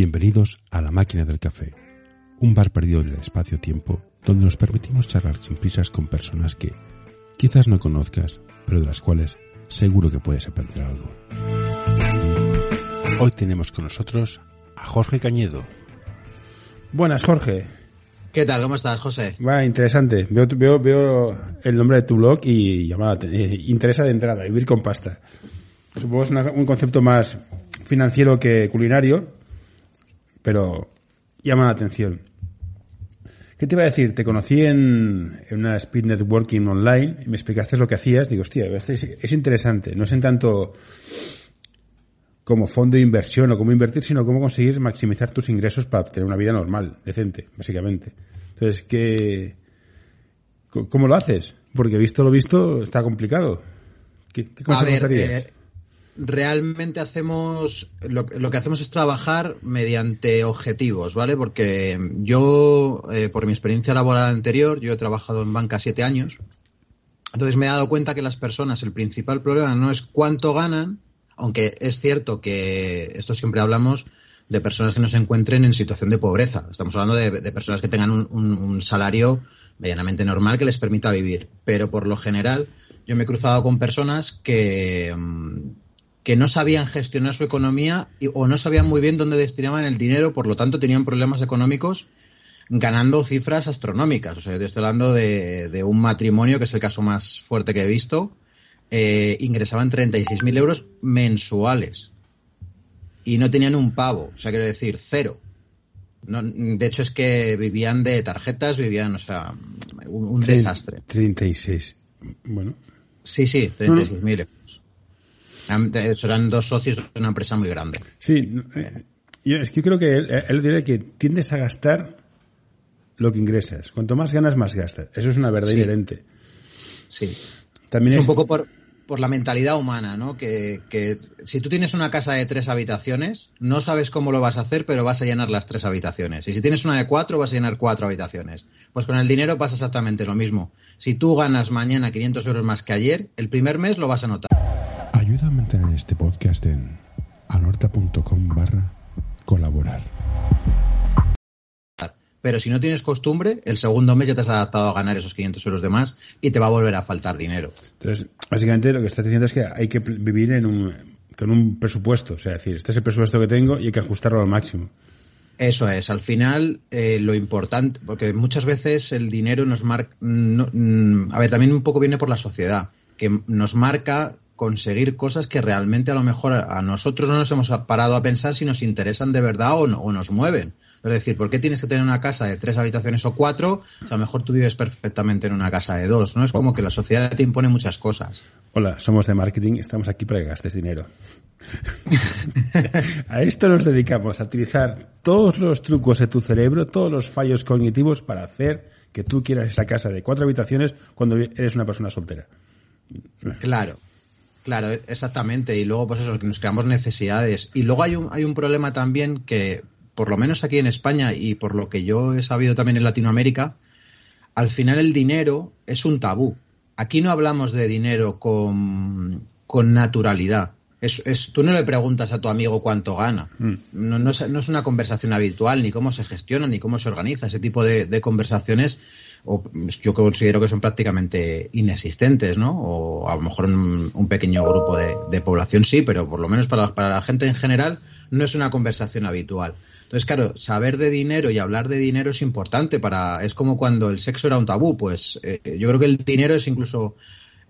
Bienvenidos a La Máquina del Café, un bar perdido en el espacio-tiempo donde nos permitimos charlar sin prisas con personas que quizás no conozcas, pero de las cuales seguro que puedes aprender algo. Hoy tenemos con nosotros a Jorge Cañedo. Buenas, Jorge. ¿Qué tal? ¿Cómo estás, José? Va, interesante. Veo, veo, veo el nombre de tu blog y llamada, eh, interesa de entrada, vivir con pasta. Supongo que es un concepto más financiero que culinario, pero llama la atención. ¿Qué te iba a decir? Te conocí en, en una speed networking online y me explicaste lo que hacías. Digo, hostia, es, es interesante. No es en tanto como fondo de inversión o cómo invertir, sino cómo conseguir maximizar tus ingresos para tener una vida normal, decente, básicamente. Entonces, ¿qué, ¿cómo lo haces? Porque visto lo visto, está complicado. ¿Qué, qué a ver, eh, realmente hacemos lo, lo, que hacemos es trabajar mediante objetivos, ¿vale? Porque yo, eh, por mi experiencia laboral anterior, yo he trabajado en banca siete años. Entonces me he dado cuenta que las personas, el principal problema no es cuánto ganan, aunque es cierto que esto siempre hablamos de personas que no se encuentren en situación de pobreza. Estamos hablando de, personas que tengan un, salario medianamente normal que les permita vivir. Pero por lo general, yo me he cruzado con personas que, que no sabían gestionar su economía y, o no sabían muy bien dónde destinaban el dinero, por lo tanto tenían problemas económicos ganando cifras astronómicas. O sea, yo estoy hablando de, de un matrimonio, que es el caso más fuerte que he visto, eh, ingresaban 36.000 euros mensuales y no tenían un pavo, o sea, quiero decir, cero. No, de hecho, es que vivían de tarjetas, vivían, o sea, un, un desastre. 36. Bueno. Sí, sí, 36.000 euros. Serán dos socios de una empresa muy grande. Sí, yo, es que yo creo que él, él dice que tiendes a gastar lo que ingresas. Cuanto más ganas, más gastas. Eso es una verdad Sí. inherente. Sí. También Es es, un poco por, por la mentalidad humana, ¿no? Que, que si tú tienes una casa de tres habitaciones, no sabes cómo lo vas a hacer, pero vas a llenar las tres habitaciones. Y si tienes una de cuatro, vas a llenar cuatro habitaciones. Pues con el dinero pasa exactamente lo mismo. Si tú ganas mañana 500 euros más que ayer, el primer mes lo vas a notar. Ayuda a mantener este podcast en anorta.com barra colaborar. Pero si no tienes costumbre, el segundo mes ya te has adaptado a ganar esos 500 euros de más y te va a volver a faltar dinero. Entonces, básicamente lo que estás diciendo es que hay que vivir en un, con un presupuesto. O sea, decir, este es el presupuesto que tengo y hay que ajustarlo al máximo. Eso es, al final eh, lo importante, porque muchas veces el dinero nos marca, no, mm, a ver, también un poco viene por la sociedad, que nos marca conseguir cosas que realmente a lo mejor a nosotros no nos hemos parado a pensar si nos interesan de verdad o, no, o nos mueven. Es decir, ¿por qué tienes que tener una casa de tres habitaciones o cuatro? O sea, a lo mejor tú vives perfectamente en una casa de dos, ¿no? Es como que la sociedad te impone muchas cosas. Hola, somos de marketing, estamos aquí para que gastes dinero. a esto nos dedicamos, a utilizar todos los trucos de tu cerebro, todos los fallos cognitivos para hacer que tú quieras esa casa de cuatro habitaciones cuando eres una persona soltera. Claro. Claro, exactamente. Y luego, pues eso, que nos creamos necesidades. Y luego hay un, hay un problema también que, por lo menos aquí en España y por lo que yo he sabido también en Latinoamérica, al final el dinero es un tabú. Aquí no hablamos de dinero con, con naturalidad. Es, es, tú no le preguntas a tu amigo cuánto gana. Mm. No, no, es, no, es, una conversación habitual, ni cómo se gestiona, ni cómo se organiza. Ese tipo de, de conversaciones o, yo considero que son prácticamente inexistentes, ¿no? O a lo mejor un, un pequeño grupo de, de, población sí, pero por lo menos para, la gente en general no es una conversación habitual. Entonces, claro, saber de dinero y hablar de dinero es importante para. Es como cuando el sexo era un tabú, pues eh, yo creo que el dinero es incluso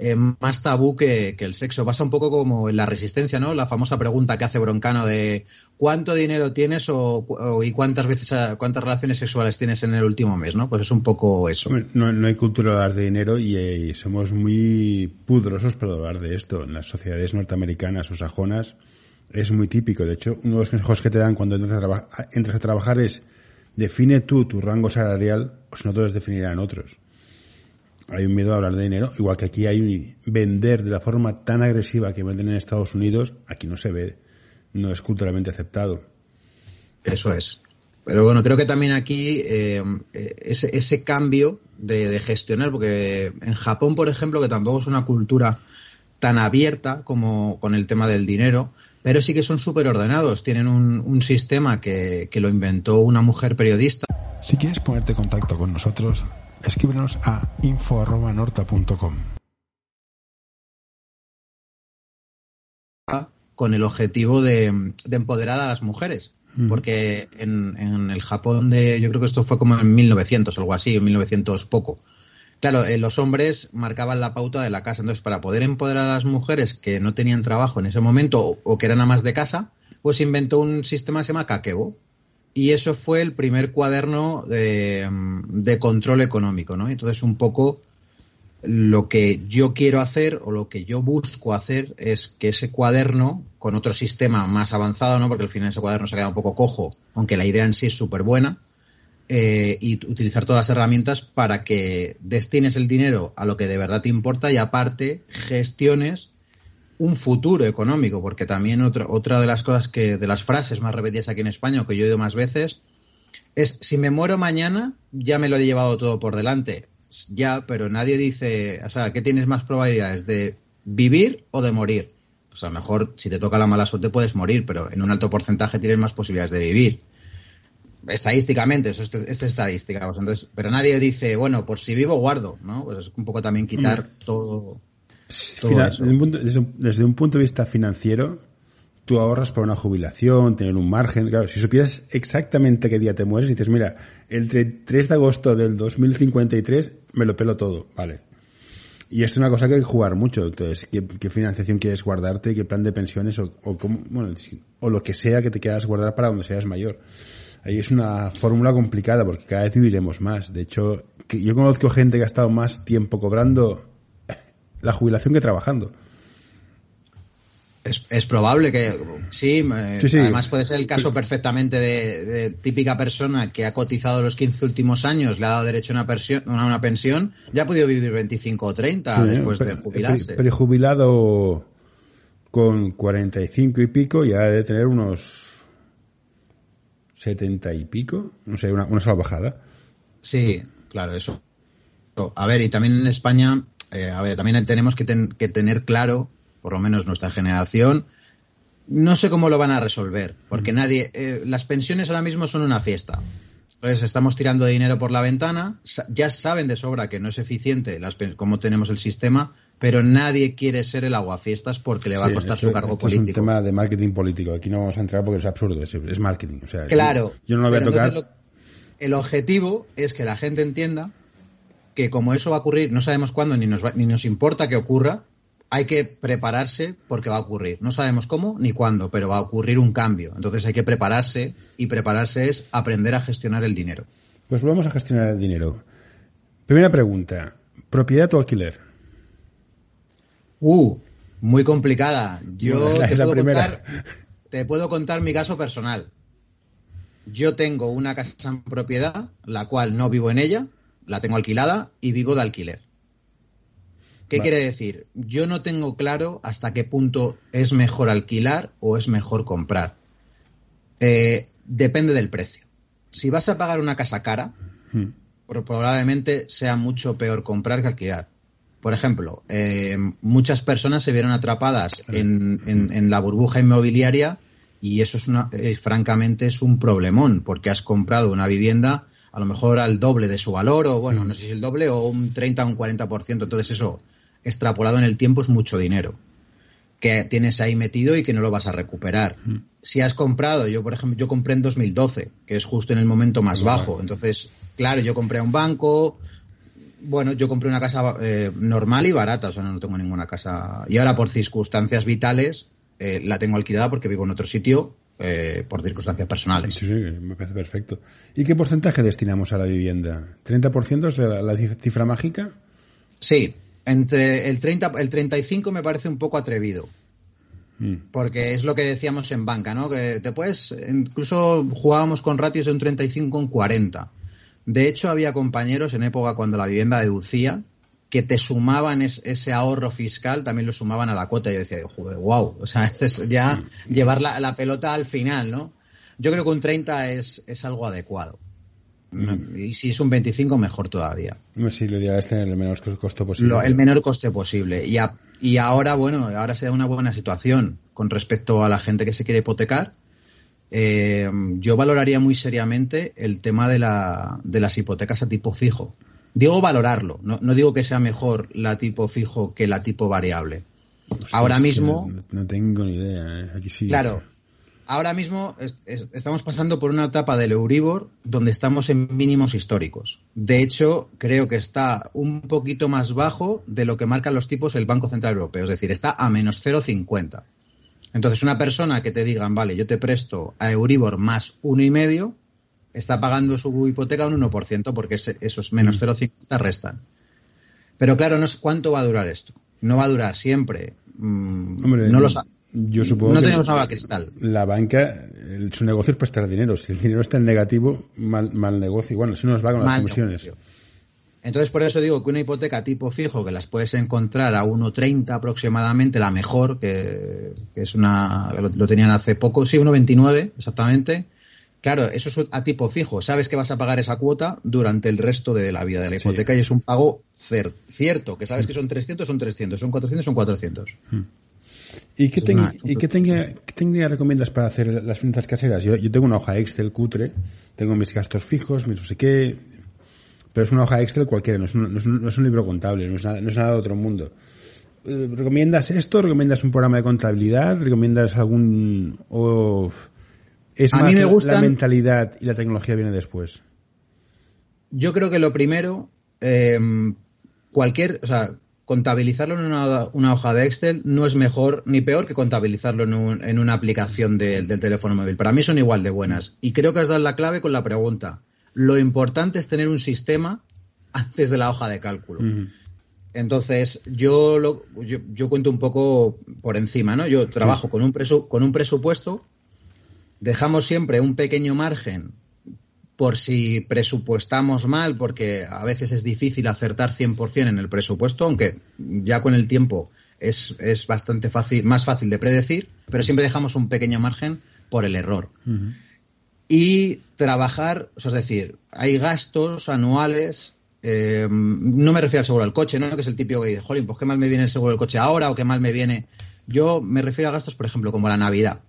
eh, más tabú que, el sexo. Pasa un poco como en la resistencia, ¿no? La famosa pregunta que hace Broncano de ¿cuánto dinero tienes o, y cuántas veces cuántas relaciones sexuales tienes en el último mes, ¿no? Pues es un poco eso. No, hay cultura de hablar de dinero y, y, somos muy pudrosos para hablar de esto. En las sociedades norteamericanas o sajonas es muy típico. De hecho, uno de los consejos que te dan cuando entras a, entras a trabajar es define tú tu rango salarial o si no todos definirán otros hay un miedo a hablar de dinero, igual que aquí hay un vender de la forma tan agresiva que venden en Estados Unidos, aquí no se ve, no es culturalmente aceptado. Eso es. Pero bueno, creo que también aquí eh, ese, ese, cambio de, de, gestionar, porque en Japón, por ejemplo, que tampoco es una cultura tan abierta como con el tema del dinero, pero sí que son súper ordenados. Tienen un, un sistema que, que, lo inventó una mujer periodista. Si quieres ponerte en contacto con nosotros, escríbenos a info.norta.com. Con el objetivo de, de empoderar a las mujeres. Porque en, en, el Japón de, yo creo que esto fue como en 1900, algo así, en 1900 poco. Claro, eh, los hombres marcaban la pauta de la casa. Entonces, para poder empoderar a las mujeres que no tenían trabajo en ese momento o, o que eran amas de casa, pues inventó un sistema que se llama Kakebo. Y eso fue el primer cuaderno de, control económico, ¿no? Entonces, un poco lo que yo quiero hacer o lo que yo busco hacer es que ese cuaderno, con otro sistema más avanzado, ¿no? Porque al final ese cuaderno se queda un poco cojo, aunque la idea en sí es súper buena, eh, y utilizar todas las herramientas para que destines el dinero a lo que de verdad te importa y aparte gestiones un futuro económico, porque también otra, otra de las cosas que, de las frases más repetidas aquí en España, o que yo he oído más veces, es si me muero mañana, ya me lo he llevado todo por delante. Ya, pero nadie dice, o sea, ¿qué tienes más probabilidades de vivir o de morir? Pues a lo mejor si te toca la mala suerte puedes morir, pero en un alto porcentaje tienes más posibilidades de vivir estadísticamente, eso es, es estadística. Pues entonces, pero nadie dice, bueno, por si vivo, guardo, ¿no? Pues es un poco también quitar mm. todo. Final, desde, un punto, desde, desde, un punto, de vista financiero, tú ahorras para una jubilación, tener un margen. Claro, si supieras exactamente qué día te mueres, dices, mira, el 3 de agosto del 2053 me lo pelo todo, vale. Y es una cosa que hay que jugar mucho. Entonces, ¿qué, qué financiación quieres guardarte? ¿Qué plan de pensiones? O, o, cómo, bueno, o lo que sea que te quieras guardar para cuando seas mayor ahí es una fórmula complicada porque cada vez viviremos más. De hecho, yo conozco gente que ha estado más tiempo cobrando la jubilación que trabajando. Es, es probable que sí, sí, sí, además puede ser el caso perfectamente de, de, típica persona que ha cotizado los 15 últimos años, le ha dado derecho a una, a una pensión, ya ha podido vivir 25 o 30 sí, después de jubilarse. Prejubilado con 45 y pico ya debe tener unos setenta y pico, no sé, una, una salvajada. Sí, claro, eso. A ver, y también en España, eh, a ver, también tenemos que, ten, que tener claro, por lo menos nuestra generación, no sé cómo lo van a resolver, porque nadie, eh, las pensiones ahora mismo son una fiesta. Entonces estamos tirando dinero por la ventana, ya saben de sobra que no es eficiente las, cómo tenemos el sistema, pero nadie quiere ser el aguafiestas porque le va sí, a costar esto, su cargo esto político. Es un tema de marketing político, aquí no vamos a entrar porque es absurdo, es, es marketing. O sea, claro, yo, yo, no lo voy a tocar. Lo, el objetivo es que la gente entienda que como eso va a ocurrir, no sabemos cuándo ni nos, va, ni nos importa que ocurra, hay que prepararse porque va a ocurrir. No sabemos cómo ni cuándo, pero va a ocurrir un cambio. Entonces hay que prepararse y prepararse es aprender a gestionar el dinero. Pues vamos a gestionar el dinero. Primera pregunta, ¿propiedad o alquiler? Uh, muy complicada. Yo la, te, puedo contar, te puedo contar mi caso personal. Yo tengo una casa en propiedad, la cual no vivo en ella, la tengo alquilada y vivo de alquiler. ¿Qué vale. quiere decir? Yo no tengo claro hasta qué punto es mejor alquilar o es mejor comprar. Eh, depende del precio. Si vas a pagar una casa cara, hmm. probablemente sea mucho peor comprar que alquilar. Por ejemplo, eh, muchas personas se vieron atrapadas en, en, en, la burbuja inmobiliaria y eso es una, eh, francamente es un problemón porque has comprado una vivienda a lo mejor al doble de su valor o bueno, no sé si el doble o un 30 o un 40%. Entonces eso extrapolado en el tiempo es mucho dinero que tienes ahí metido y que no lo vas a recuperar. Mm. Si has comprado, yo por ejemplo, yo compré en 2012, que es justo en el momento más bajo. Entonces, claro, yo compré a un banco, bueno, yo compré una casa eh, normal y barata, o sea, no tengo ninguna casa. Y ahora por circunstancias vitales eh, la tengo alquilada porque vivo en otro sitio eh, por circunstancias personales. Sí, sí, me parece perfecto. ¿Y qué porcentaje destinamos a la vivienda? ¿30% es la, la cifra mágica? Sí, entre el 30, el 35 me parece un poco atrevido. Mm. Porque es lo que decíamos en banca, ¿no? Que te puedes, incluso jugábamos con ratios de un 35 con 40. De hecho, había compañeros en época cuando la vivienda deducía que te sumaban es, ese ahorro fiscal, también lo sumaban a la cuota. Yo decía, joder, wow, o sea, este es ya mm. llevar la, la, pelota al final, ¿no? Yo creo que un 30 es, es algo adecuado. Y si es un 25, mejor todavía. Sí, lo ideal es tener el menor costo posible. el menor coste posible. Y, y ahora, bueno, ahora se da una buena situación con respecto a la gente que se quiere hipotecar. Eh, yo valoraría muy seriamente el tema de, la, de las hipotecas a tipo fijo. Digo valorarlo, no, no digo que sea mejor la tipo fijo que la tipo variable. ahora mismo... No, tengo ni idea, ¿eh? aquí sí. Claro, ahora mismo estamos pasando por una etapa del Euribor donde estamos en mínimos históricos. De hecho, creo que está un poquito más bajo de lo que marcan los tipos el Banco Central Europeo, es decir, está a menos 0,50. Entonces, una persona que te digan, vale, yo te presto a Euribor más uno y medio, está pagando su hipoteca un 1%, porque esos menos 0,50 mm. restan. Pero claro, no sé cuánto va a durar esto. No va a durar siempre. Mm, no lo sabe yo supongo no tenemos agua cristal. La banca, su negocio es prestar dinero. Si el dinero está en negativo, mal, mal negocio. Bueno, si no nos va con las comisiones. Entonces, por eso digo que una hipoteca tipo fijo, que las puedes encontrar a 1,30 aproximadamente, la mejor, que, es una, lo, tenían hace poco, sí, 1,29 exactamente. Claro, eso es a tipo fijo. Sabes que vas a pagar esa cuota durante el resto de la vida de la hipoteca y es un pago cierto, que sabes que son 300, son 300, son 400, son 400. ¿Y qué, ¿y qué, técnica recomiendas para hacer las finanzas caseras? Yo, tengo una hoja Excel cutre, tengo mis gastos fijos, mis no sé qué, pero es una hoja Excel cualquiera, no es un, no es un, libro contable, no es, nada, no es nada de otro mundo. Eh, ¿Recomiendas esto? ¿Recomiendas un programa de contabilidad? ¿Recomiendas algún... es más la mentalidad y la tecnología viene después? Yo creo que lo primero, eh, cualquier, o sea, contabilizarlo en una, hoja de Excel no es mejor ni peor que contabilizarlo en, una aplicación del teléfono móvil. Para mí son igual de buenas. Y creo que has dado la clave con la pregunta. Lo importante es tener un sistema antes de la hoja de cálculo. Entonces, yo, lo, yo, cuento un poco por encima, ¿no? Yo trabajo con, un con un presupuesto, dejamos siempre un pequeño margen por si presupuestamos mal, porque a veces es difícil acertar 100% en el presupuesto, aunque ya con el tiempo es, es bastante fácil, más fácil de predecir, pero siempre dejamos un pequeño margen por el error. Y trabajar, es decir, hay gastos anuales, eh, no me refiero al seguro del coche, ¿no? que es el típico que dice, jolín, pues qué mal me viene el seguro del coche ahora o qué mal me viene. Yo me refiero a gastos, por ejemplo, como la Navidad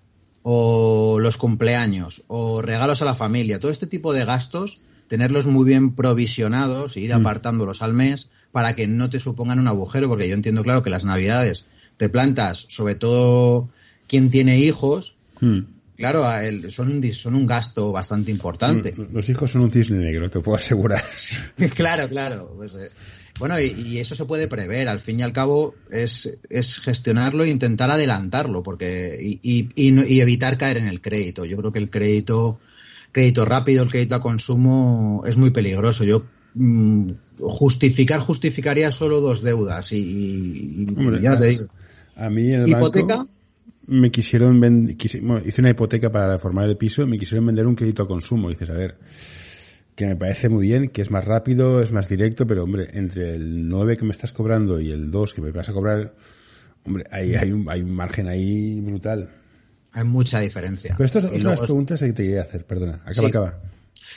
o los cumpleaños o regalos a la familia, todo este tipo de gastos, tenerlos muy bien provisionados e ir mm. apartándolos al mes para que no te supongan un agujero, porque yo entiendo claro que las navidades te plantas, sobre todo quien tiene hijos, mm. claro, son, un, son un gasto bastante importante. Mm, los hijos son un cisne negro, te puedo asegurar. claro, claro. Pues, eh, bueno, y, eso se puede prever. Al fin y al cabo es, es gestionarlo e intentar adelantarlo, porque y, y, evitar caer en el crédito. Yo creo que el crédito, crédito rápido, el crédito a consumo es muy peligroso. Yo mm, justificar justificaría solo dos deudas y, ya te digo. A mí en el hipoteca. me quisieron hice una hipoteca para reformar el piso, me quisieron vender un crédito a consumo. Y dices, a ver que me parece muy bien, que es más rápido, es más directo, pero hombre, entre el 9 que me estás cobrando y el 2 que me vas a cobrar, hombre, hay, hay, un, hay un margen ahí brutal. Hay mucha diferencia. Pero estas son las preguntas que te quería hacer, perdona. Acaba, acaba.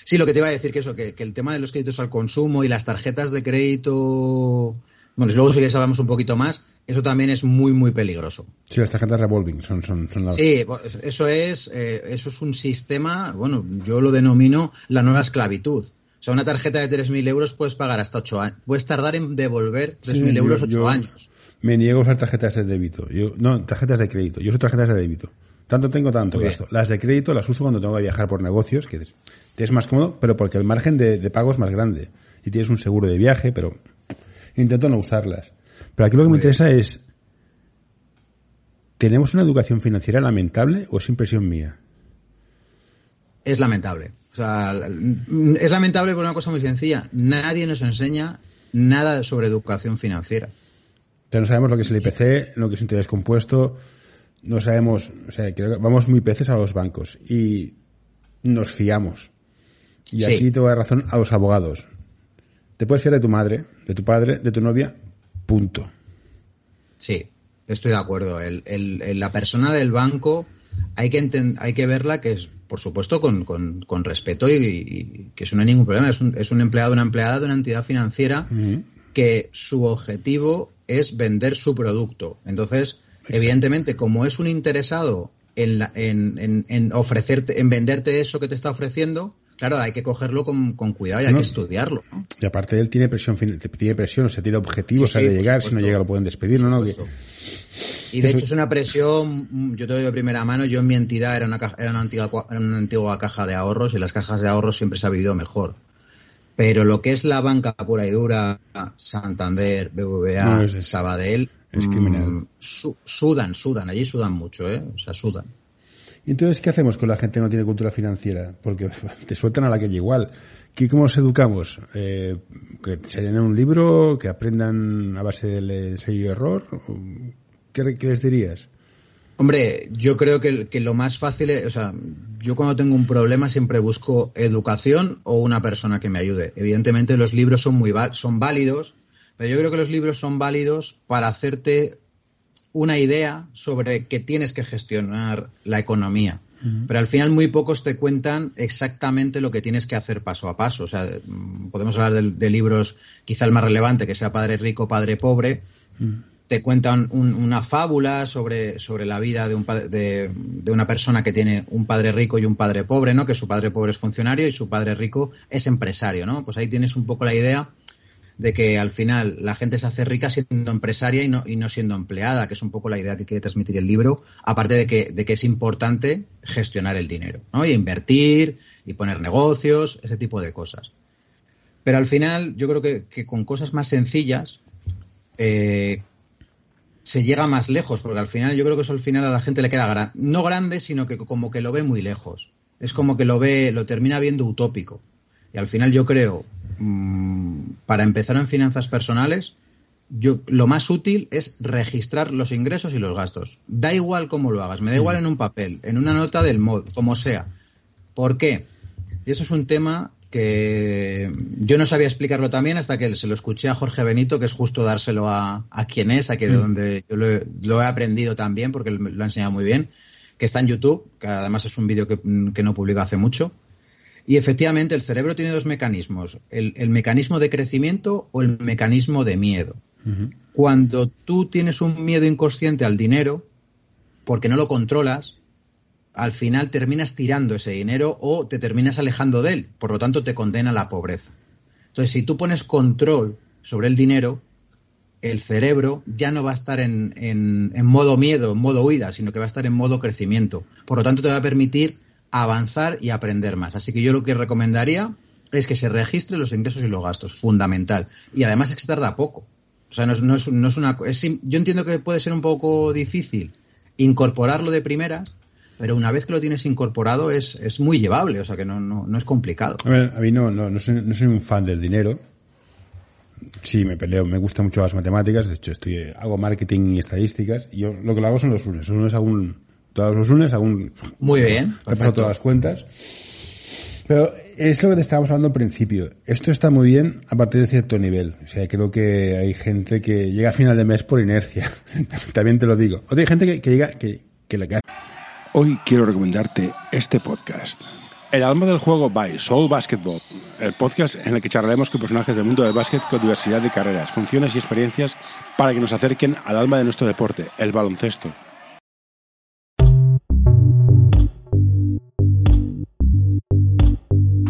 Sí, lo que te iba a decir que eso, que, que, el tema de los créditos al consumo y las tarjetas de crédito, bueno, luego si quieres hablamos un poquito más, eso también es muy, muy peligroso. Sí, las tarjetas revolving son, son, son las... Sí, eso es, eh, eso es un sistema, bueno, yo lo denomino la nueva esclavitud. O sea, una tarjeta de 3.000 euros puedes pagar hasta 8 años. Puedes tardar en devolver 3.000 euros 8 años. Me niego a usar tarjetas de débito. Yo, no, tarjetas de crédito. Yo uso tarjetas de débito. Tanto tengo, tanto gasto. Las de crédito las uso cuando tengo que viajar por negocios, que te es más cómodo, pero porque el margen de, de pago es más grande. Y tienes un seguro de viaje, pero intento no usarlas. Pero aquí lo que me interesa es, ¿tenemos una educación financiera lamentable o es impresión mía? Es lamentable. O sea, es lamentable por una cosa muy sencilla. Nadie nos enseña nada sobre educación financiera. Pero no sabemos lo que es el IPC, lo que es interés compuesto, no sabemos, o sea, vamos muy peces a los bancos y nos fiamos. Y aquí te voy a dar razón a los abogados. Te puedes fiar de tu madre, de tu padre, de tu novia, Punto. Sí, estoy de acuerdo. El, la persona del banco hay que, hay que verla que es por supuesto, con, con, respeto y, que eso no hay ningún problema. Es un, es un empleado, una empleada de una entidad financiera que su objetivo es vender su producto. Entonces, evidentemente, como es un interesado en, en, en, ofrecerte, en venderte eso que te está ofreciendo, claro, hay que cogerlo con, cuidado y hay que estudiarlo. Y aparte él tiene presión, tiene presión, o sea, tiene objetivos de llegar, si no llega lo pueden despedir, ¿no? Y de hecho es una presión, mm, yo te doy de primera mano, yo en mi entidad era una, era una, antigua, una antigua caja de ahorros y las cajas de ahorros siempre se ha vivido mejor. Pero lo que es la banca pura y dura, Santander, BBVA, Sabadell, es mm, sudan, sudan, allí sudan mucho, ¿eh? O sea, sudan. ¿Y entonces qué hacemos con la gente que no tiene cultura financiera? Porque te sueltan a la calle igual. ¿Qué, ¿Cómo los educamos? Eh, ¿Que se llenen un libro? ¿Que aprendan a base del ensayo y error? ¿Qué, les dirías? Hombre, yo creo que, que, lo más fácil es, o sea, yo cuando tengo un problema siempre busco educación o una persona que me ayude. Evidentemente los libros son muy son válidos, pero yo creo que los libros son válidos para hacerte una idea sobre que tienes que gestionar la economía. Pero al final muy pocos te cuentan exactamente lo que tienes que hacer paso a paso. O sea, podemos hablar de, libros, quizá el más relevante, que sea Padre Rico, Padre Pobre. Te cuentan una fábula sobre, sobre la vida de, un, de, de, una persona que tiene un padre rico y un padre pobre, ¿no? Que su padre pobre es funcionario y su padre rico es empresario, ¿no? Pues ahí tienes un poco la idea de que al final la gente se hace rica siendo empresaria y no, y no siendo empleada, que es un poco la idea que quiere transmitir el libro, aparte de que, de que es importante gestionar el dinero, ¿no? Y invertir, y poner negocios, ese tipo de cosas. Pero al final, yo creo que, con cosas más sencillas eh, se llega más lejos, porque al final yo creo que eso al final a la gente le queda no grande, sino que como que lo ve muy lejos. Es como que lo ve, lo termina viendo utópico. Y al final yo creo Mm, para empezar en finanzas personales, yo, lo más útil es registrar los ingresos y los gastos. Da igual cómo lo hagas, me da igual en un papel, en una nota del mod, como sea. ¿Por qué? Y eso es un tema que yo no sabía explicarlo también hasta que se lo escuché a Jorge Benito, que es justo dárselo a, a quien es, a que de mm. donde yo lo he, lo aprendido también, porque lo ha enseñado muy bien, que está en YouTube, que además es un vídeo que, que no publica hace mucho. Y efectivamente el cerebro tiene dos mecanismos, el, mecanismo de crecimiento o el mecanismo de miedo. Cuando tú tienes un miedo inconsciente al dinero, porque no lo controlas, al final terminas tirando ese dinero o te terminas alejando de él, por lo tanto te condena a la pobreza. Entonces, si tú pones control sobre el dinero, el cerebro ya no va a estar en, en, modo miedo, en modo huida, sino que va a estar en modo crecimiento. Por lo tanto, te va a permitir avanzar y aprender más. Así que yo lo que recomendaría es que se registre los ingresos y los gastos, fundamental. Y además es que tarda poco. O sea, no es, no es, no es una... yo entiendo que puede ser un poco difícil incorporarlo de primeras, pero una vez que lo tienes incorporado es, es muy llevable, o sea que no, no, no es complicado. A, ver, mí no, no, no, soy, no soy un fan del dinero. Sí, me peleo, me gustan mucho las matemáticas, de hecho estoy, hago marketing y estadísticas, y yo lo que lo hago son los lunes. Los lunes hago todos los lunes, aún Muy bien. Reparo todas las cuentas. Pero es lo que te estábamos hablando al principio. Esto está muy bien a partir de cierto nivel. O sea, creo que hay gente que llega a final de mes por inercia. También te lo digo. O hay gente que, llega, que, que le cae. Hoy quiero recomendarte este podcast. El alma del juego by Soul Basketball, el podcast en el que charlaremos con personajes del mundo del básquet con diversidad de carreras, funciones y experiencias para que nos acerquen al alma de nuestro deporte, el baloncesto.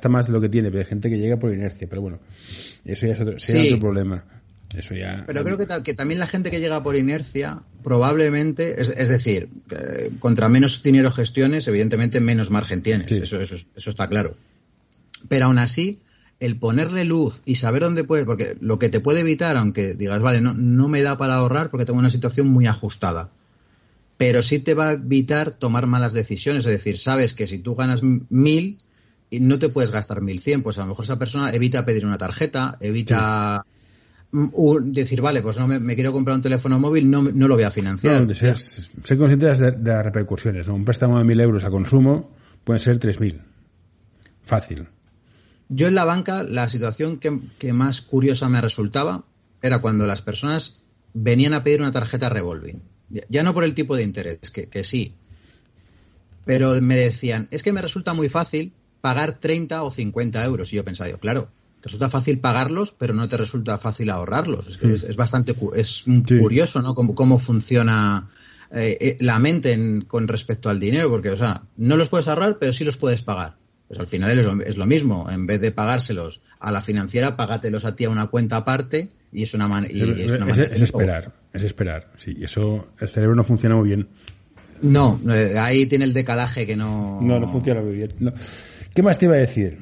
Está más de lo que tiene, pero hay gente que llega por inercia. Pero bueno, eso ya es otro, otro problema. Eso ya. Pero creo que, que, también la gente que llega por inercia, probablemente, es, decir, contra menos dinero gestiones, evidentemente menos margen tienes. Eso, eso, eso está claro. Pero aún así, el ponerle luz y saber dónde puedes, porque lo que te puede evitar, aunque digas, vale, no, no me da para ahorrar porque tengo una situación muy ajustada, pero sí te va a evitar tomar malas decisiones. Es decir, sabes que si tú ganas mil, y no te puedes gastar 1.100. Pues a lo mejor esa persona evita pedir una tarjeta, evita decir, vale, pues no me, quiero comprar un teléfono móvil, no, no lo voy a financiar. No, ser, consciente de, las repercusiones. Un préstamo de 1.000 euros a consumo puede ser 3.000. Fácil. Yo en la banca, la situación que, más curiosa me resultaba era cuando las personas venían a pedir una tarjeta revolving. Ya no por el tipo de interés, que, que sí. Pero me decían, es que me resulta muy fácil pagar 30 o 50 euros. Y yo pensaba, claro, te resulta fácil pagarlos, pero no te resulta fácil ahorrarlos. Es, es, bastante es curioso, ¿no? Cómo, cómo funciona eh, eh, la mente con respecto al dinero, porque, o sea, no los puedes ahorrar, pero sí los puedes pagar. Pues al final es lo, es lo mismo. En vez de pagárselos a la financiera, págatelos a ti a una cuenta aparte y es una, manera. es, esperar, es esperar. Sí, eso el cerebro no funciona muy bien. No, eh, ahí tiene el decalaje que no. No, no funciona muy bien. ¿Qué más te iba a decir?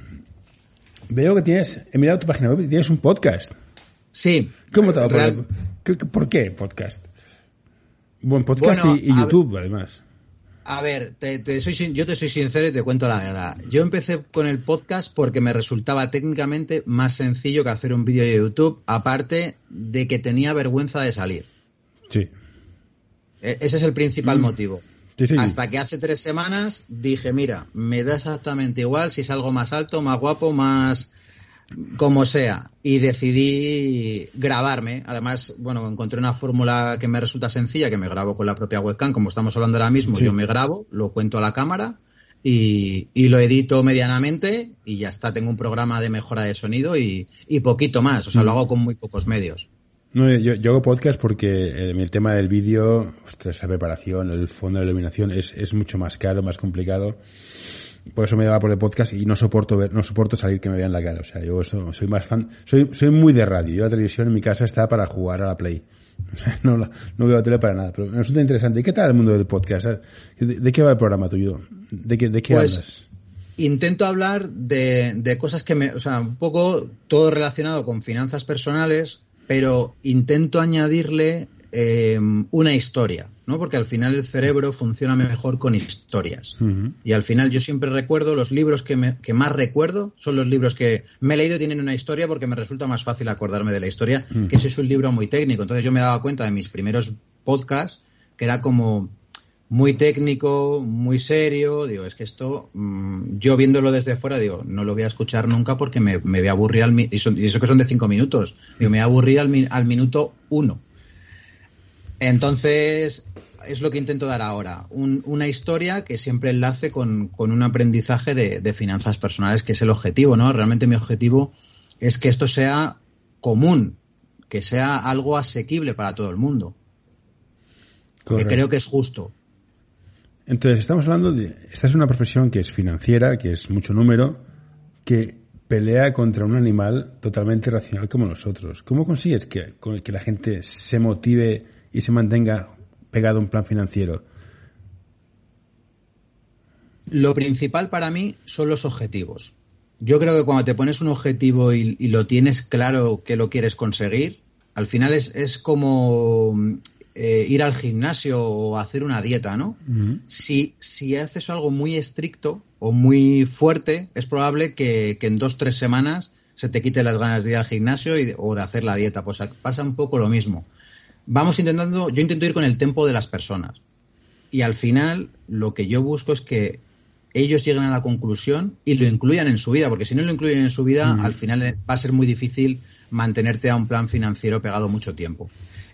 Veo que tienes, he mirado tu página web y tienes un podcast. Sí. ¿Cómo te va por, ¿Por qué podcast? Buen podcast y, YouTube, además. A ver, te, soy, yo te soy sincero y te cuento la verdad. Yo empecé con el podcast porque me resultaba técnicamente más sencillo que hacer un vídeo de YouTube, aparte de que tenía vergüenza de salir. Sí. E, ese es el principal mm. motivo. Hasta que hace tres semanas dije, mira, me da exactamente igual si es algo más alto, más guapo, más como sea. Y decidí grabarme. Además, bueno, encontré una fórmula que me resulta sencilla, que me grabo con la propia webcam, como estamos hablando ahora mismo, yo me grabo, lo cuento a la cámara y, lo edito medianamente y ya está. Tengo un programa de mejora de sonido y, poquito más. O sea, lo mm. hago con muy pocos medios. No, yo, hago podcast porque eh, el tema del vídeo, esa preparación, el fondo de iluminación es, es mucho más caro, más complicado. Por eso me daba por el podcast y no soporto ver, no soporto salir que me vean la cara. O sea, yo soy más fan, soy, soy muy de radio. Yo la televisión en mi casa está para jugar a la play. O sea, no, no veo tele para nada. Pero me resulta interesante. ¿Y qué tal el mundo del podcast? ¿De, qué va el programa tuyo? ¿De qué, de qué pues, hablas? Intento hablar de, de cosas que me, o sea, un poco todo relacionado con finanzas personales, pero intento añadirle eh, una historia, ¿no? Porque al final el cerebro funciona mejor con historias. Y al final yo siempre recuerdo, los libros que, más recuerdo son los libros que me he leído y tienen una historia porque me resulta más fácil acordarme de la historia, que ese es un libro muy técnico. Entonces yo me daba cuenta de mis primeros podcasts que era como muy técnico, muy serio. Digo, es que esto, mm, yo viéndolo desde fuera, digo, no lo voy a escuchar nunca porque me, me voy a aburrir al y, y, eso que son de cinco minutos. Digo, me voy a aburrir al, al minuto uno. Entonces, es lo que intento dar ahora. una historia que siempre enlace con, con un aprendizaje de, de, finanzas personales, que es el objetivo, ¿no? Realmente mi objetivo es que esto sea común, que sea algo asequible para todo el mundo. Que creo que es justo. Entonces, estamos hablando de. Esta es una profesión que es financiera, que es mucho número, que pelea contra un animal totalmente racional como nosotros. ¿Cómo consigues que, que la gente se motive y se mantenga pegado a un plan financiero? Lo principal para mí son los objetivos. Yo creo que cuando te pones un objetivo y, y lo tienes claro que lo quieres conseguir, al final es, es como eh, ir al gimnasio o hacer una dieta, ¿no? si, si haces algo muy estricto o muy fuerte, es probable que, en dos, tres semanas se te quite las ganas de ir al gimnasio o de hacer la dieta. Pues pasa un poco lo mismo. Vamos intentando, yo intento ir con el tempo de las personas. Y al final, lo que yo busco es que ellos lleguen a la conclusión y lo incluyan en su vida, porque si no lo incluyen en su vida, al final va a ser muy difícil mantenerte a un plan financiero pegado mucho tiempo.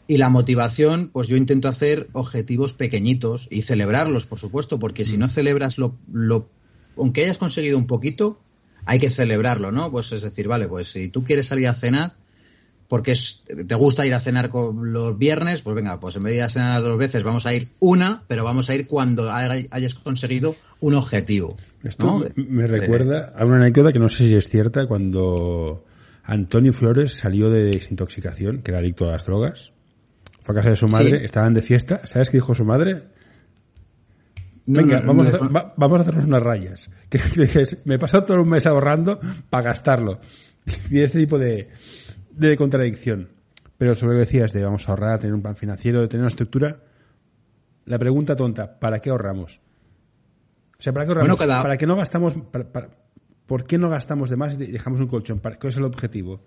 Y la motivación, pues yo intento hacer objetivos pequeñitos y celebrarlos, por supuesto, porque si no celebras lo, lo, aunque hayas conseguido un poquito, hay que celebrarlo, ¿no? Pues es decir, vale, pues si tú quieres salir a cenar, porque te gusta ir a cenar con los viernes, pues venga, pues en vez de ir a cenar dos veces, vamos a ir una, pero vamos a ir cuando hayas conseguido un objetivo. Esto me recuerda a una anécdota que no sé si es cierta, cuando Antonio Flores salió de desintoxicación, que era adicto a las drogas, fue a casa de su madre, estaban de fiesta. ¿Sabes qué dijo su madre? Venga, vamos, a vamos a hacernos unas rayas. Que, me he pasado todo un mes ahorrando para gastarlo. Y este tipo de, de contradicción. Pero sobre lo que decías de vamos a ahorrar, tener un plan financiero, de tener una estructura, la pregunta tonta, ¿para qué ahorramos? O sea, ¿para qué ahorramos? Para que no gastamos, para, ¿por qué no gastamos de más y dejamos un colchón? ¿Qué es el objetivo?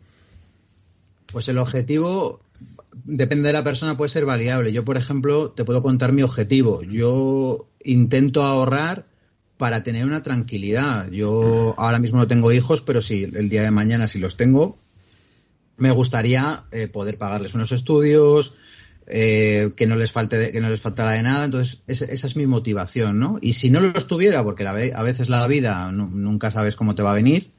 Pues el objetivo depende de la persona, puede ser variable. Yo, por ejemplo, te puedo contar mi objetivo. Yo intento ahorrar para tener una tranquilidad. Yo ahora mismo no tengo hijos, pero si el día de mañana si los tengo, me gustaría eh, poder pagarles unos estudios, eh, que no les falte que no les faltara de nada. Entonces, esa, es mi motivación, ¿no? Y si no los tuviera, porque a veces la vida nunca sabes cómo te va a venir,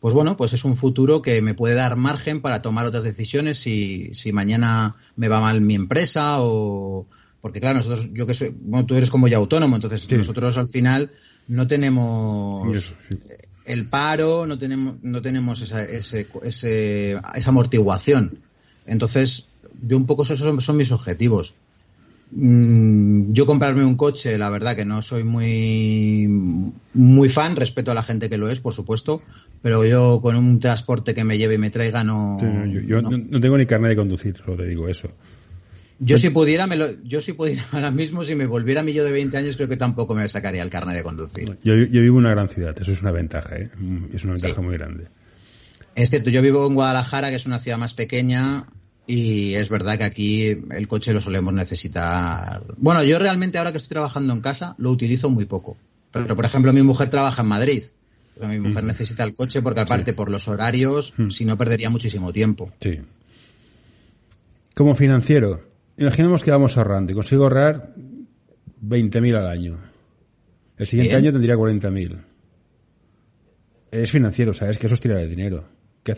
pues bueno, pues es un futuro que me puede dar margen para tomar otras decisiones si, si mañana me va mal mi empresa o porque claro, nosotros, yo que soy, bueno, tú eres como ya autónomo, entonces nosotros al final no tenemos el paro, no tenemos, no tenemos esa, ese, ese, esa amortiguación. Entonces, yo un poco esos son mis objetivos. Mm, yo comprarme un coche, la verdad que no soy muy, muy fan, respeto a la gente que lo es, por supuesto, pero yo con un transporte que me lleve y me traiga no. yo, no. tengo ni carne de conducir, solo te digo eso. Yo si pudiera, me lo, yo si pudiera ahora mismo, si me volviera a mí yo de 20 años, creo que tampoco me sacaría el carnet de conducir. Yo, vivo en una gran ciudad, eso es una ventaja, ¿eh? es una ventaja muy grande. Es cierto, yo vivo en Guadalajara, que es una ciudad más pequeña, y es verdad que aquí el coche lo solemos necesitar. Bueno, yo realmente ahora que estoy trabajando en casa lo utilizo muy poco. Pero, por ejemplo, mi mujer trabaja en Madrid. mi mujer necesita el coche porque aparte por los horarios, si no perdería muchísimo tiempo. Sí. Como financiero, imaginemos que vamos ahorrando y consigo ahorrar 20.000 al año. El siguiente año tendría 40.000. Es financiero, ¿sabes? Que eso es tirar de dinero. ¿Qué,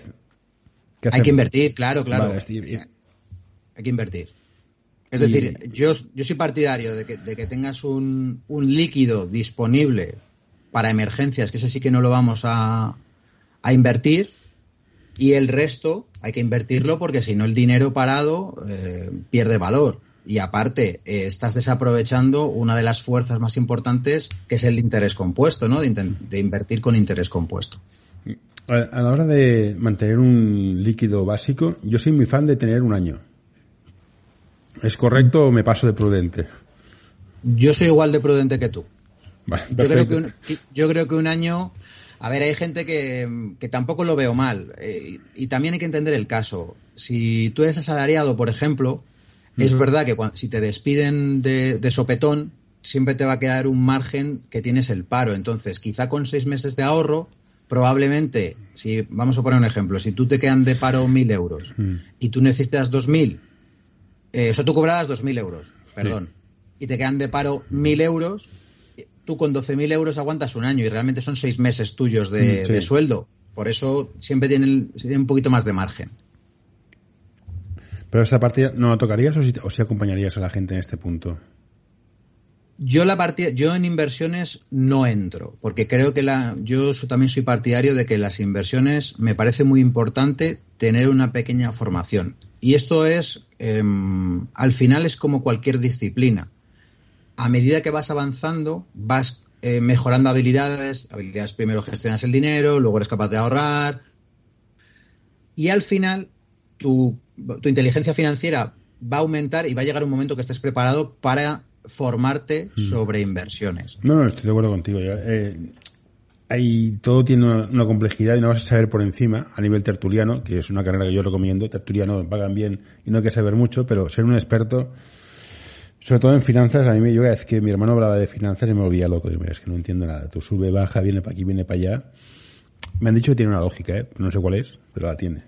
hay que invertir, claro, claro. Hay que invertir. Es decir, yo, yo soy partidario de que, de que tengas un, un, líquido disponible para emergencias, que ese sí que no lo vamos a, a invertir, y el resto hay que invertirlo porque si no el dinero parado eh, pierde valor. Y aparte, eh, estás desaprovechando una de las fuerzas más importantes, que es el interés compuesto, ¿no? De, de invertir con interés compuesto. A la hora de mantener un líquido básico, yo soy muy fan de tener un año. ¿Es correcto o me paso de prudente? Yo soy igual de prudente que tú. yo, creo que un, yo creo que un año... A ver, hay gente que, que tampoco lo veo mal. Eh, y también hay que entender el caso. Si tú eres asalariado, por ejemplo, es verdad que si te despiden de, de, sopetón, siempre te va a quedar un margen que tienes el paro. Entonces, quizá con seis meses de ahorro, probablemente, si vamos a poner un ejemplo, si tú te quedan de paro mil euros y tú necesitas dos mil, eh, o sea, tú cobrarás dos mil euros, perdón, y te quedan de paro mil euros, tú con doce mil euros aguantas un año y realmente son seis meses tuyos de, mm, sueldo. Por eso siempre tienen, un poquito más de margen. Pero esta parte no la tocarías o si, o si acompañarías a la gente en este punto? Yo la partida, yo en inversiones no entro, porque creo que la, yo también soy partidario de que las inversiones me parece muy importante tener una pequeña formación. Y esto es, em, al final es como cualquier disciplina. A medida que vas avanzando, vas eh, mejorando habilidades, habilidades primero gestionas el dinero, luego eres capaz de ahorrar. Y al final, tu, tu inteligencia financiera va a aumentar y va a llegar un momento que estés preparado para formarte mm. sobre inversiones. No, no, estoy de acuerdo contigo. Eh, hay, todo tiene una, complejidad y no vas a saber por encima a nivel tertuliano, que es una carrera que yo recomiendo. Tertuliano pagan bien y no hay que saber mucho, pero ser un experto, sobre todo en finanzas, a mí me yo es que mi hermano hablaba de finanzas y me volvía loco. Digo, es que no entiendo nada. Tú sube, baja, viene para aquí, viene para allá. Me han dicho que tiene una lógica, ¿eh? no sé cuál es, pero la tiene.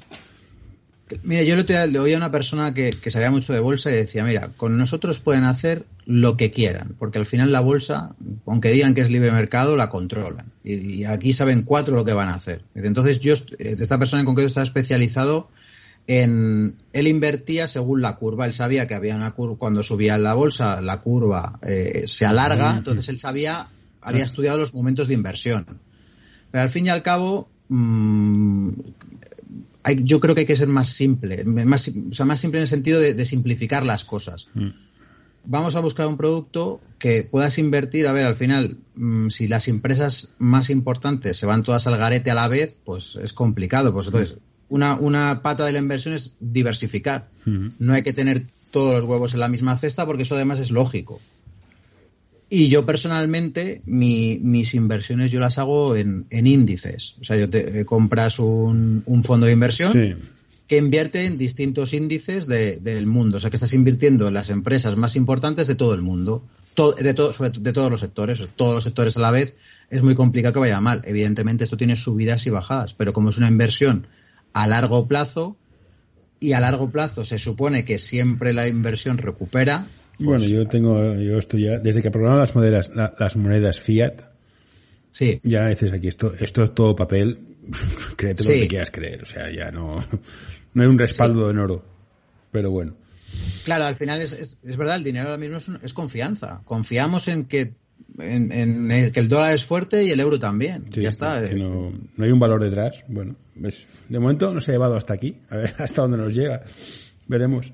Mira, yo le oía a una persona que, sabía mucho de bolsa y decía, mira, con nosotros pueden hacer lo que quieran, porque al final la bolsa, aunque digan que es libre mercado, la controlan. Y, aquí saben cuatro lo que van a hacer. Entonces yo, esta persona en concreto está especializado en, él invertía según la curva, él sabía que había una curva, cuando subía la bolsa, la curva eh, se alarga, entonces él sabía, había estudiado los momentos de inversión. Pero al fin y al cabo, mmm, yo creo que hay que ser más simple, más, o sea, más simple en el sentido de, simplificar las cosas. Mm. Vamos a buscar un producto que puedas invertir. A ver, al final, mm, si las empresas más importantes se van todas al garete a la vez, pues es complicado. Pues entonces, una, una pata de la inversión es diversificar. No hay que tener todos los huevos en la misma cesta porque eso además es lógico. Y yo personalmente, mis inversiones yo las hago en, índices. O sea, yo te, eh, compras un, fondo de inversión que invierte en distintos índices del mundo. O sea, que estás invirtiendo en las empresas más importantes de todo el mundo. de, de todos los sectores. Todos los sectores a la vez es muy complicado que vaya mal. Evidentemente esto tiene subidas y bajadas. Pero como es una inversión a largo plazo, y a largo plazo se supone que siempre la inversión recupera, bueno, pues, yo tengo, yo estoy ya, desde que aprobaron las monedas, las monedas fiat, sí. ya dices aquí, esto, esto es todo papel, créete lo que quieras creer, o sea, ya no, no hay un respaldo en oro, pero bueno. Claro, al final es, es, verdad, el dinero ahora mismo es, confianza. Confiamos en que en, que el dólar es fuerte y el euro también. ya está. Que no, no, hay un valor detrás. Bueno, de momento no se ha llevado hasta aquí. A ver hasta dónde nos llega. Veremos.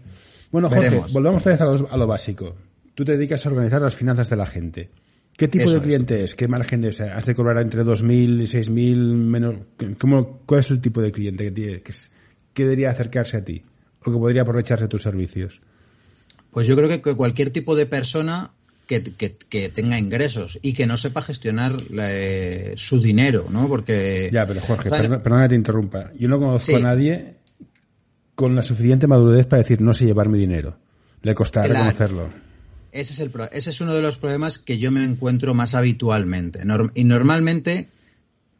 Bueno, Jorge, volvamos otra vez a lo, básico. Tú te dedicas a organizar las finanzas de la gente. ¿Qué tipo de cliente es? ¿Qué margen de, o sea, has de cobrar entre 2.000 y 6.000 menos? ¿Cómo, ¿Cuál es el tipo de cliente que tiene, que, debería acercarse a ti? ¿O que podría aprovecharse de tus servicios? Pues yo creo que cualquier tipo de persona que, tenga ingresos y que no sepa gestionar eh, su dinero, ¿no? Porque... Ya, pero Jorge, perdona, que te interrumpa. Yo no conozco a nadie con la suficiente madurez para decir no sé llevar mi dinero. Le costará reconocerlo. Ese es, el, ese es uno de los problemas que yo me encuentro más habitualmente. y normalmente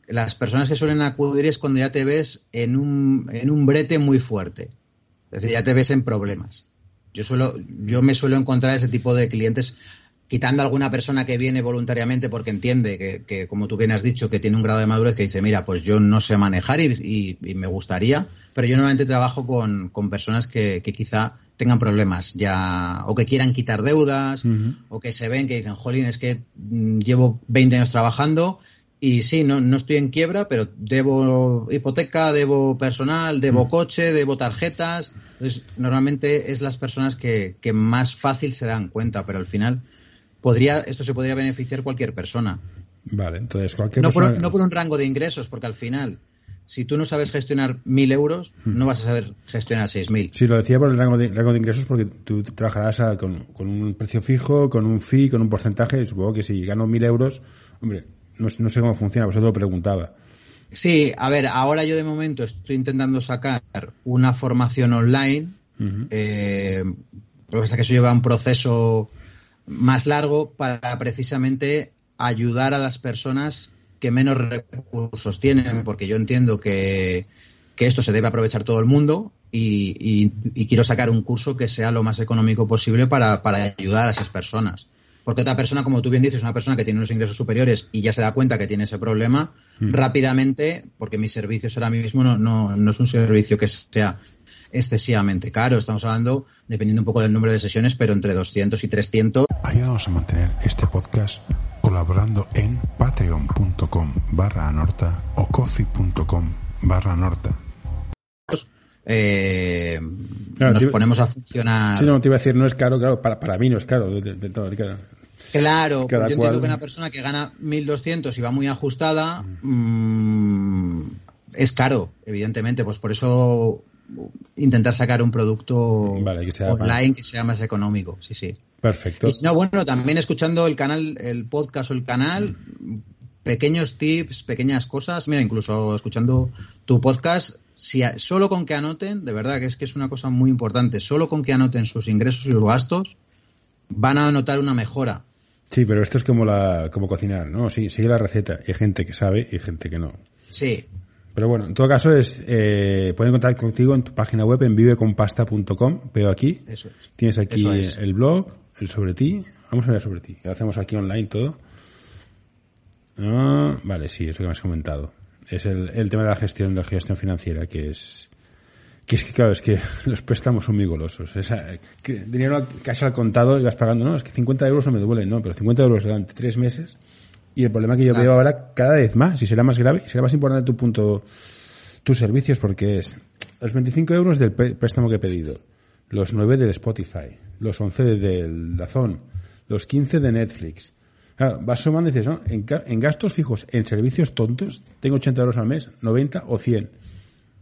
las personas que suelen acudir es cuando ya te ves en un, en un brete muy fuerte. Es decir, ya te ves en problemas. Yo suelo, yo me suelo encontrar ese tipo de clientes quitando a alguna persona que viene voluntariamente porque entiende que, como tú bien has dicho, que tiene un grado de madurez que dice, mira, pues yo no sé manejar y, me gustaría, pero yo normalmente trabajo con, personas que, quizá tengan problemas ya, o que quieran quitar deudas, o que se ven que dicen, jolín, es que mm, llevo 20 años trabajando y sí, no, no estoy en quiebra, pero debo hipoteca, debo personal, debo coche, debo tarjetas. Entonces, normalmente es las personas que, que más fácil se dan cuenta, pero al final podría, esto se podría beneficiar cualquier persona. Vale, entonces cualquier no persona... Por, no por un rango de ingresos, porque al final, si tú no sabes gestionar mil euros, hmm. no vas a saber gestionar seis mil. Sí, lo decía por el rango de, rango de ingresos porque tú trabajarás con, un precio fijo, con un fee, con un porcentaje. supongo que si gano mil euros, hombre, no, sé cómo funciona, te lo preguntaba. Sí, a ver, ahora yo de momento estoy intentando sacar una formación online, eh, porque que eso lleva un proceso más largo para precisamente ayudar a las personas que menos recursos tienen, porque yo entiendo que, esto se debe aprovechar todo el mundo y, quiero sacar un curso que sea lo más económico posible para, ayudar a esas personas. Porque otra persona, como tú bien dices, una persona que tiene unos ingresos superiores y ya se da cuenta que tiene ese problema, mm. rápidamente, porque mis servicios ahora mismo no, no, no es un servicio que sea excesivamente caro. Estamos hablando, dependiendo un poco del número de sesiones, pero entre 200 y 300. Ayúdanos a mantener este podcast colaborando en patreon.com barra anorta o coffee.com barra anorta. Eh, nos ponemos a funcionar. Sí, no, te iba a decir, no es caro, claro, para, para mí no es caro, de, todo. Claro, yo entiendo que una persona que gana 1.200 y va muy ajustada, mm, es caro, evidentemente, pues por eso intentar sacar un producto online que sea más económico, sí, sí. Perfecto. Y si no, bueno, también escuchando el canal, el podcast o el canal, pequeños tips, pequeñas cosas, mira, incluso escuchando tu podcast, si solo con que anoten, de verdad que es que es una cosa muy importante, solo con que anoten sus ingresos y sus gastos, van a notar una mejora. Sí, pero esto es como la, como cocinar, ¿no? Sí, sigue la receta. Hay gente que sabe y gente que no. Sí, pero bueno, en todo caso es eh, pueden contactar contigo en tu página web en viveconpasta.com. Veo aquí. Eso es. Tienes aquí el blog, el sobre ti. Vamos a ver sobre ti. Lo hacemos aquí online todo. Ah, vale, sí, es lo que me has comentado. Es el, el tema de la gestión, de la gestión financiera, que es que es que claro, es que los préstamos son muy golosos. Esa, que dinero cash al contado y vas pagando, no, es que 50 euros no me duelen, no, pero 50 euros durante tres meses y el problema que yo veo ahora cada vez más, y será más grave, será más importante tu punto, tus servicios, porque es los 25 euros del préstamo que he pedido, los 9 del Spotify, los 11 del Dazón, los 15 de Netflix. Claro, vas sumando y dices, ¿no? En, gastos fijos, en servicios tontos, tengo 80 euros al mes, 90 o 100.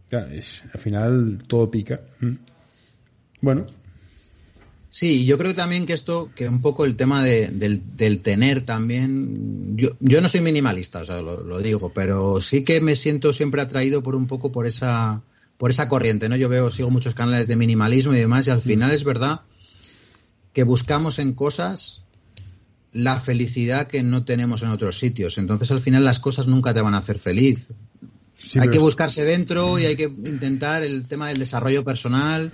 Claro, es, al final todo pica. ¿Mm? Bueno. Sí, yo creo también que esto, que un poco el tema de, del, tener también, yo, yo no soy minimalista, o sea, lo, digo, pero sí que me siento siempre atraído por un poco por esa, por esa corriente, ¿no? Yo veo, sigo muchos canales de minimalismo y demás, y al final es verdad que buscamos en cosas la felicidad que no tenemos en otros sitios. Entonces, al final, las cosas nunca te van a hacer feliz. hay que buscarse dentro y hay que intentar el tema del desarrollo personal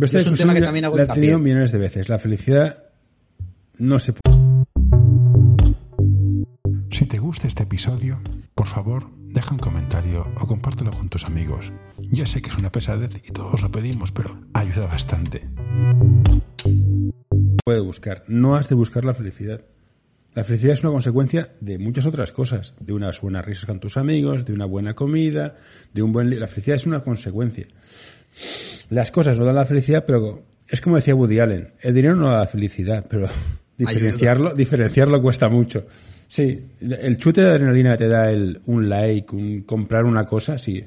es un tema que también hago la he tenido millones de veces. La felicidad no se puede. Si te gusta este episodio, por favor, deja un comentario o compártelo con tus amigos. Ya sé que es una pesadez y todos lo pedimos, pero ayuda bastante. Puede buscar, no has de buscar la felicidad. La felicidad es una consecuencia de muchas otras cosas, de unas buenas risas con tus amigos, de una buena comida, de un buen... La felicidad es una consecuencia. Las cosas no dan la felicidad, pero es como decía Woody Allen, el dinero no da la felicidad, pero diferenciarlo, diferenciarlo cuesta mucho. Sí, el chute de adrenalina te da el, un like, un comprar una cosa, sí.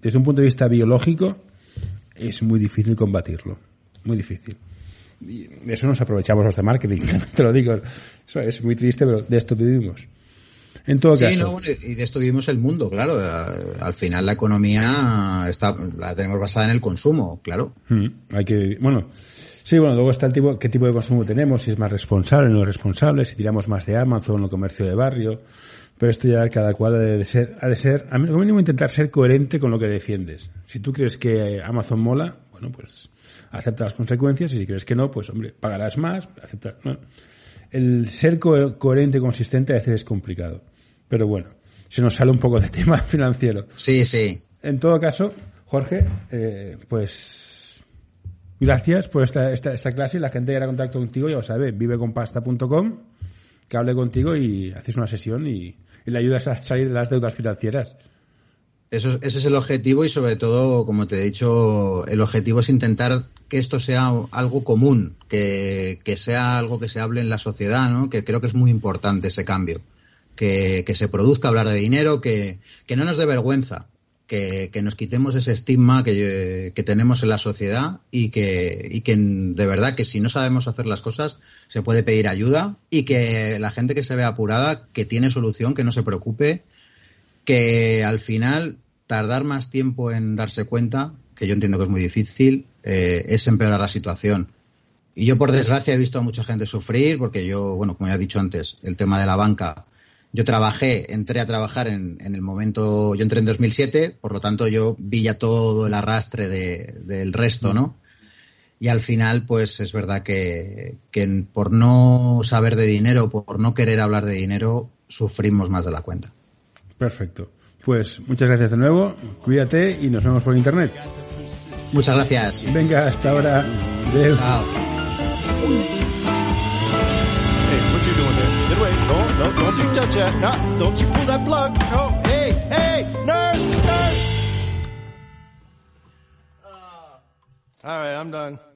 Desde un punto de vista biológico, es muy difícil combatirlo. Muy difícil. Y de eso nos aprovechamos los de marketing, te lo digo. Eso es muy triste, pero de esto vivimos. En todo sí, No, y de esto vivimos el mundo, claro. Al final la economía está, la tenemos basada en el consumo, claro. Mm, hay que, bueno, sí, bueno, luego está el tipo, qué tipo de consumo tenemos, si es más responsable o no responsable, si tiramos más de Amazon o comercio de barrio. Pero esto ya cada cual ha de ser, ha de ser, a mínimo intentar ser coherente con lo que defiendes. Si tú crees que Amazon mola, bueno, pues acepta las consecuencias y si crees que no, pues hombre, pagarás más, acepta, El ser coherente y consistente a veces es complicado. Pero bueno, se nos sale un poco de tema financiero. Sí, sí. En todo caso, Jorge, eh, pues gracias por esta, esta, esta clase. La gente que era contacto contigo ya lo sabe, viveconpasta.com, que hable contigo y haces una sesión y, le ayudas a salir de las deudas financieras. Eso, ese es el objetivo y sobre todo, como te he dicho, el objetivo es intentar que esto sea algo común, que, sea algo que se hable en la sociedad, ¿no? Que creo que es muy importante ese cambio que, se produzca hablar de dinero, que, no nos dé vergüenza, que, nos quitemos ese estigma que, tenemos en la sociedad y que, y que de verdad que si no sabemos hacer las cosas se puede pedir ayuda y que la gente que se ve apurada, que tiene solución, que no se preocupe, que al final tardar más tiempo en darse cuenta, que yo entiendo que es muy difícil, eh, es empeorar la situación. Y yo, por desgracia, he visto a mucha gente sufrir, porque yo, bueno, como ya he dicho antes, el tema de la banca yo trabajé, entré a trabajar en, en, el momento, yo entré en 2007, por lo tanto yo vi ya todo el arrastre de, del resto, ¿no? Y al final, pues es verdad que, que por no saber de dinero, por no querer hablar de dinero, sufrimos más de la cuenta. Perfecto. Pues muchas gracias de nuevo, cuídate y nos vemos por internet. Muchas gracias. Venga, hasta ahora. Chao. All right, I'm done.